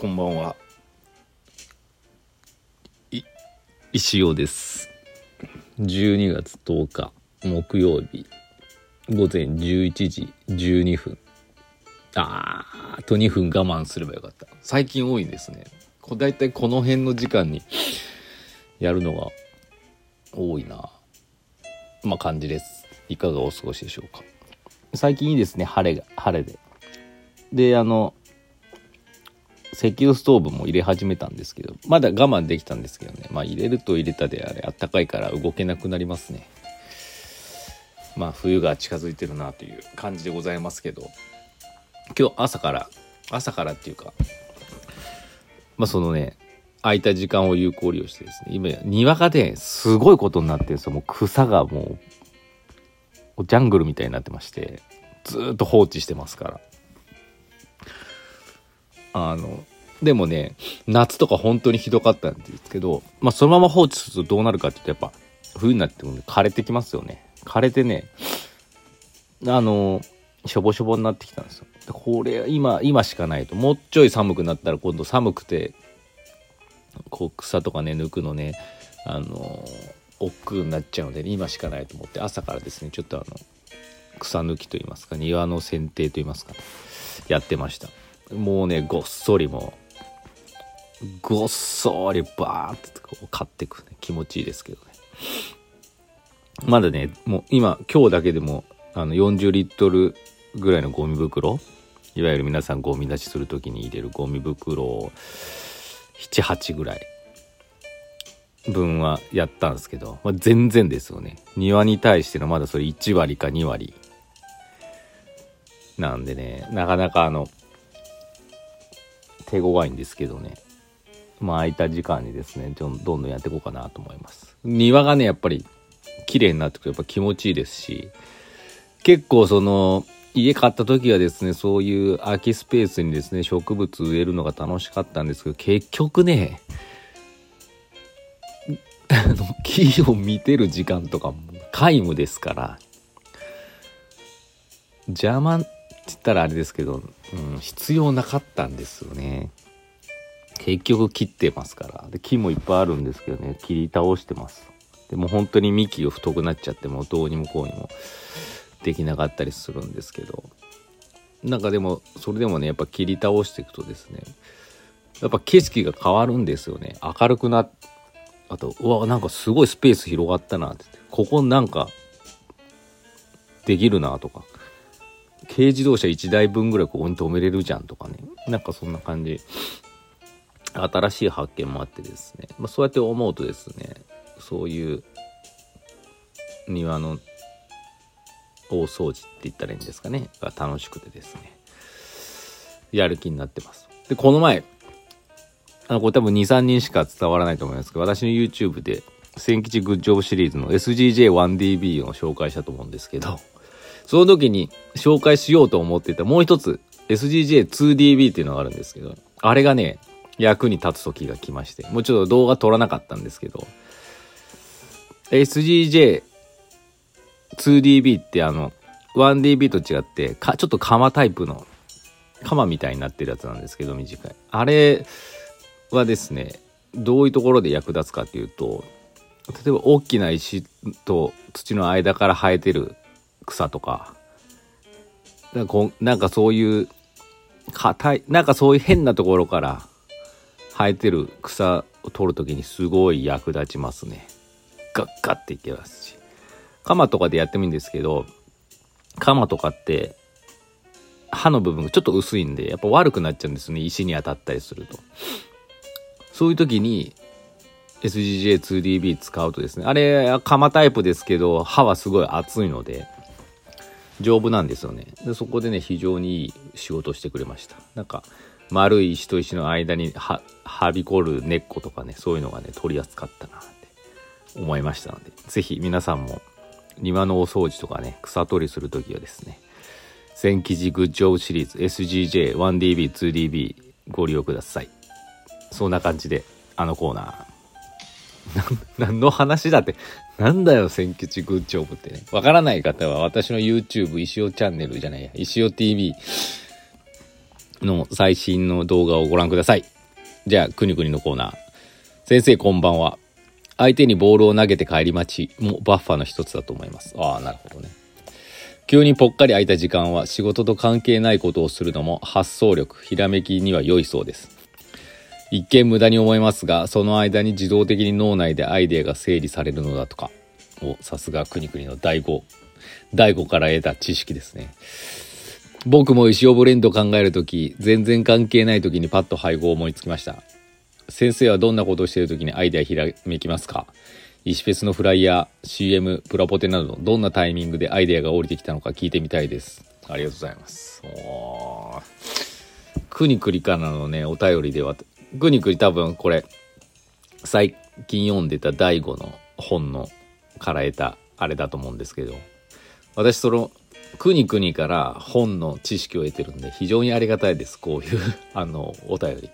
こんばんは。い、石尾です。12月10日、木曜日、午前11時12分。あーあと2分我慢すればよかった。最近多いですね。こだいたいこの辺の時間にやるのが多いな。まあ感じです。いかがお過ごしでしょうか。最近いいですね、晴れが、晴れで。で、あの、石油ストーブも入れ始めたんですけど、まだ我慢できたんですけどね。まあ入れると入れたであれ、あったかいから動けなくなりますね。まあ冬が近づいてるなという感じでございますけど、今日朝から、朝からっていうか、まあそのね、空いた時間を有効利用してですね、今庭がね、すごいことになってるんですよ。もう草がもう、ジャングルみたいになってまして、ずーっと放置してますから。あの、でもね、夏とか本当にひどかったんですけど、まあそのまま放置するとどうなるかって言うと、やっぱ冬になってもね枯れてきますよね。枯れてね、あの、しょぼしょぼになってきたんですよ。これ、今、今しかないと。もうちょい寒くなったら今度寒くて、こう草とかね、抜くのね、あの、億劫になっちゃうので、ね今しかないと思って、朝からですね、ちょっとあの、草抜きといいますか、庭の剪定といいますか、やってました。もうね、ごっそりもう、ごっそりバーってこう買ってくね。気持ちいいですけどね。まだね、もう今、今日だけでも、あの、40リットルぐらいのゴミ袋、いわゆる皆さんゴミ出しするときに入れるゴミ袋を、7、8ぐらい分はやったんですけど、まあ、全然ですよね。庭に対してのまだそれ1割か2割。なんでね、なかなかあの、手強いんですけどね。まあ空いた時間にですね、どんどんどんやっていこうかなと思います。庭がね、やっぱり綺麗になってくるとやっぱ気持ちいいですし、結構その、家買った時はですね、そういう空きスペースにですね、植物植えるのが楽しかったんですけど、結局ね、あの、木を見てる時間とかも皆無ですから、邪魔言ったらあれですけど、うん、必要なかったんですよね。結局切ってますから。で、木もいっぱいあるんですけどね、切り倒してます。でも本当に幹が太くなっちゃってもどうにもこうにもできなかったりするんですけど。なんかでも、それでもね、やっぱ切り倒していくとですね、やっぱ景色が変わるんですよね。明るくなっ、あと、うわ、なんかすごいスペース広がったなってって。ここなんか、できるなとか。軽自動車1台分ぐらいここに止めれるじゃんとかね。なんかそんな感じ。新しい発見もあってですね。まあ、そうやって思うとですね、そういう庭の大掃除って言ったらいいんですかね。が楽しくてですね。やる気になってます。で、この前、あの、これ多分2、3人しか伝わらないと思いますけど、私の YouTube で、千吉グッジョブシリーズの SGJ1DB を紹介したと思うんですけど、その時に紹介しようと思っていたもう一つ SGJ2DB っていうのがあるんですけど、あれがね、役に立つ時が来まして、もうちょっと動画撮らなかったんですけど、SGJ2DB ってあの、1DB と違って、か、ちょっと鎌タイプの、鎌みたいになってるやつなんですけど、短い。あれはですね、どういうところで役立つかっていうと、例えば大きな石と土の間から生えてる草とか、なんかこうなんかそういう、硬い、なんかそういう変なところから生えてる草を取るときにすごい役立ちますね。ガッガッていけますし。鎌とかでやってもいいんですけど、鎌とかって刃の部分がちょっと薄いんで、やっぱ悪くなっちゃうんですね。石に当たったりすると。そういう時に SGJ2DB 使うとですね、あれ、鎌タイプですけど、刃はすごい厚いので、丈夫なんですよね。で、そこでね、非常にいい仕事をしてくれました。なんか、丸い石と石の間には、はびこる根っことかね、そういうのがね、取り扱ったなって思いましたので、ぜひ皆さんも庭のお掃除とかね、草取りするときはですね、千記事グッジョブシリーズ SGJ1DB、2DB ご利用ください。そんな感じで、あのコーナー。何の話だって、なんだよ、千吉グッジョブってね。わからない方は私の YouTube 石尾チャンネルじゃないや、石尾 TV の最新の動画をご覧ください。じゃあ、くにくにのコーナー。先生こんばんは。相手にボールを投げて帰り待ちもバッファの一つだと思います。ああ、なるほどね。急にぽっかり空いた時間は仕事と関係ないことをするのも発想力、ひらめきには良いそうです。一見無駄に思いますが、その間に自動的に脳内でアイデアが整理されるのだとか。お、さすがくにくにの第5、第5から得た知識ですね。僕も石尾ブレンド考えるとき、全然関係ないときにパッと配合を思いつきました。先生はどんなことをしているときにアイデアひらめきますか？石フェスのフライヤー、CM、プラポテなど、どんなタイミングでアイデアが降りてきたのか聞いてみたいです。ありがとうございます。おくにくりからのね、お便りでは、くにくり多分これ、最近読んでた第5の本のから得たあれだと思うんですけど、私その、くにくにから本の知識を得てるんで、非常にありがたいです。こういう あの、お便り。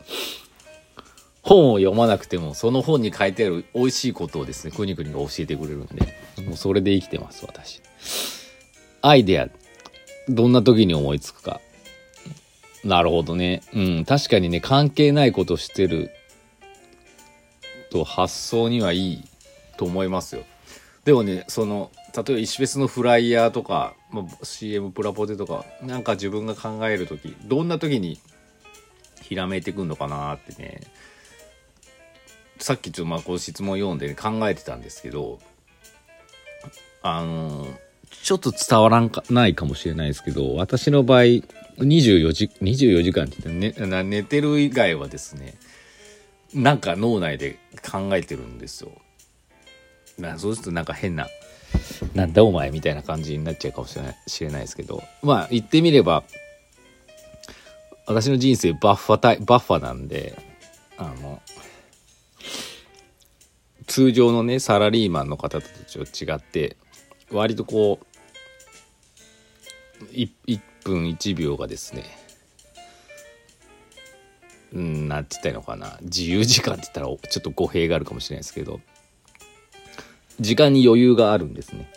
本を読まなくてもその本に書いてある美味しいことをですねくにくにが教えてくれるんでもうそれで生きてます私アイデアどんな時に思いつくかなるほどね。うん。確かにね関係ないことしてると発想にはいいと思いますよ。でもねその例えば石フェスのフライヤーとか、まあ、CM プラポテとかなんか自分が考える時どんな時にひらめいてくんのかなってね。さっきちょっとまあこう質問読んで、ね、考えてたんですけどあのちょっと伝わらんかないかもしれないですけど私の場合24時 ,24 時間って言って、寝てる以外はですねなんか脳内で考えてるんですよ。なそうするとなんか変な「なんだお前」みたいな感じになっちゃうかもしれないしれないですけどまあ言ってみれば私の人生バッファタイバッファなんであの通常のねサラリーマンの方たちと違って割とこう 1, 1分1秒がですねうんなんて言ったらいいのかな自由時間って言ったらちょっと語弊があるかもしれないですけど時間に余裕があるんですね。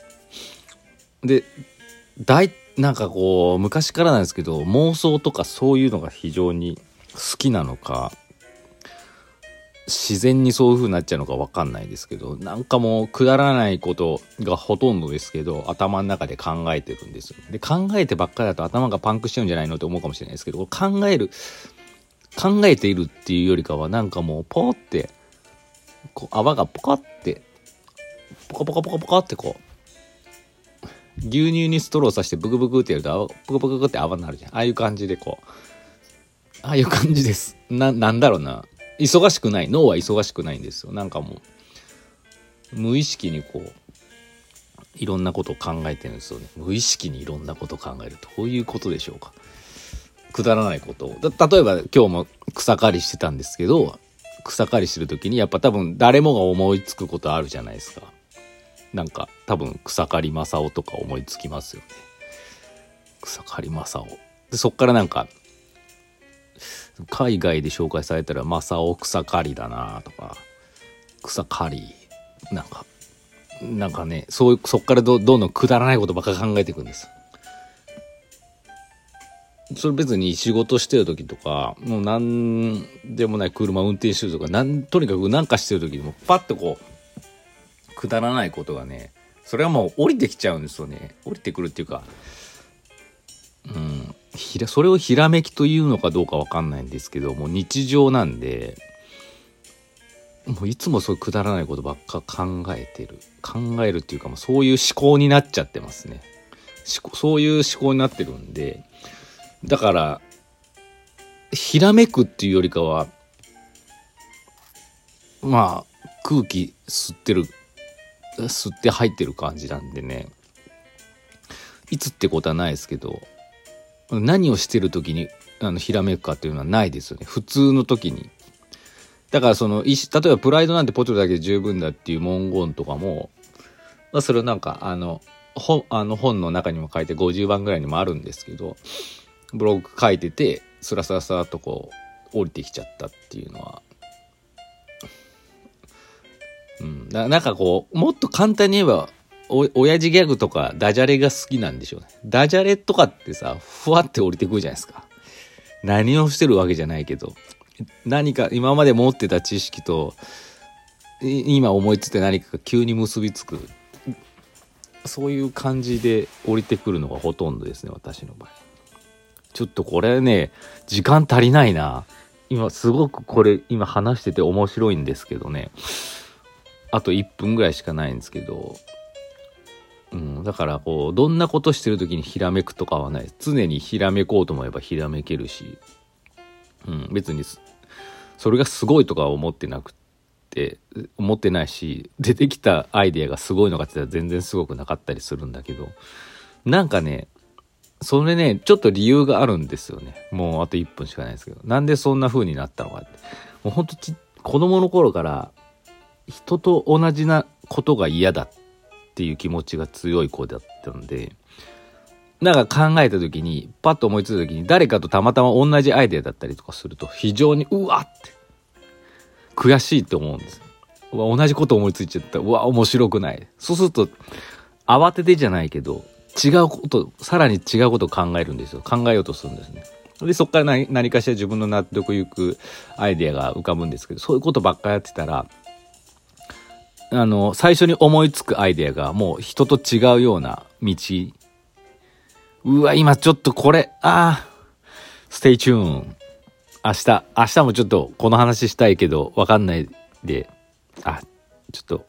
で大なんかこう昔からなんですけど妄想とかそういうのが非常に好きなのか自然にそういう風になっちゃうのか分かんないですけどなんかもうくだらないことがほとんどですけど頭の中で考えてるんですよ。で考えてばっかりだと頭がパンクしちゃうんじゃないのって思うかもしれないですけど考える考えているっていうよりかはなんかもうポーってこう泡がポカってポカポカポカポカってこう牛乳にストローさしてブクブクってやるとポカポカって泡になるじゃん。ああいう感じでこう。ああいう感じです。ななんだろうな。忙しくない。脳は忙しくないんですよ。なんかもう無意識にこういろんなことを考えてるんですよね。無意識にいろんなことを考えるどういうことでしょうか。くだらないこと。例えば今日も草刈りしてたんですけど草刈りしてる時にやっぱ多分誰もが思いつくことあるじゃないですか。なんか多分草刈正雄とか思いつきますよね。草刈正雄。でそっからなんか海外で紹介されたら正雄草刈りだなとか草刈りなんかなんかねそういうそっからどどんどんくだらないことばっか考えていくんです。それ別に仕事してる時とかもう何でもない車運転してるとかなんとにかく何かしてる時にもパッとこうくだらないことがねそれはもう降りてきちゃうんですよね。降りてくるっていうかうん。ひらそれをひらめきというのかどうか分かんないんですけども日常なんでもういつもそういうくだらないことばっか考えてる。考えるっていうかもうそういう思考になっちゃってますね。そういう思考になってるんでだからひらめくっていうよりかはまあ空気吸ってる吸って入ってる感じなんでね。いつってことはないですけど何をしてる時にあのひらめくかっていうのはないですよね。普通の時に。だからその例えばプライドなんてポテトだけで十分だっていう文言とかも、まあ、それをなんかあの本あの本の中にも書いて50番ぐらいにもあるんですけどブログ書いててスラスラスラっとこう降りてきちゃったっていうのは。うん。だなんかこうもっと簡単に言えば親父ギャグとかダジャレが好きなんでしょうね。ダジャレとかってさ、ふわって降りてくるじゃないですか。何をしてるわけじゃないけど、何か今まで持ってた知識と今思いついて何かが急に結びつく。そういう感じで降りてくるのがほとんどですね私の場合。ちょっとこれね時間足りないな。今すごくこれ今話してて面白いんですけどね。あと1分ぐらいしかないんですけど。うん、だからこうどんなことしてる時にひらめくとかはない。常にひらめこうと思えばひらめけるし、うん、別にそれがすごいとか思ってなくて思ってないし出てきたアイデアがすごいのかって言ったら全然すごくなかったりするんだけど。なんかねそれねちょっと理由があるんですよね。もうあと1分しかないですけど。なんでそんな風になったのかって。もうほんとち子供の頃から人と同じなことが嫌だってっていう気持ちが強い子だったんでなんか考えた時にパッと思いついた時に誰かとたまたま同じアイデアだったりとかすると非常にうわって悔しいって思うんですわ同じこと思いついちゃった。うわ面白くない。そうすると慌ててじゃないけど違うことさらに違うことを考えるんですよ。考えようとするんですね。でそこから何何かしら自分の納得いくアイデアが浮かぶんですけどそういうことばっかやってたらあの最初に思いつくアイデアがもう人と違うような道。うわ今ちょっとこれ。ああ stay tune 明日。明日もちょっとこの話したいけどわかんないで。あちょっと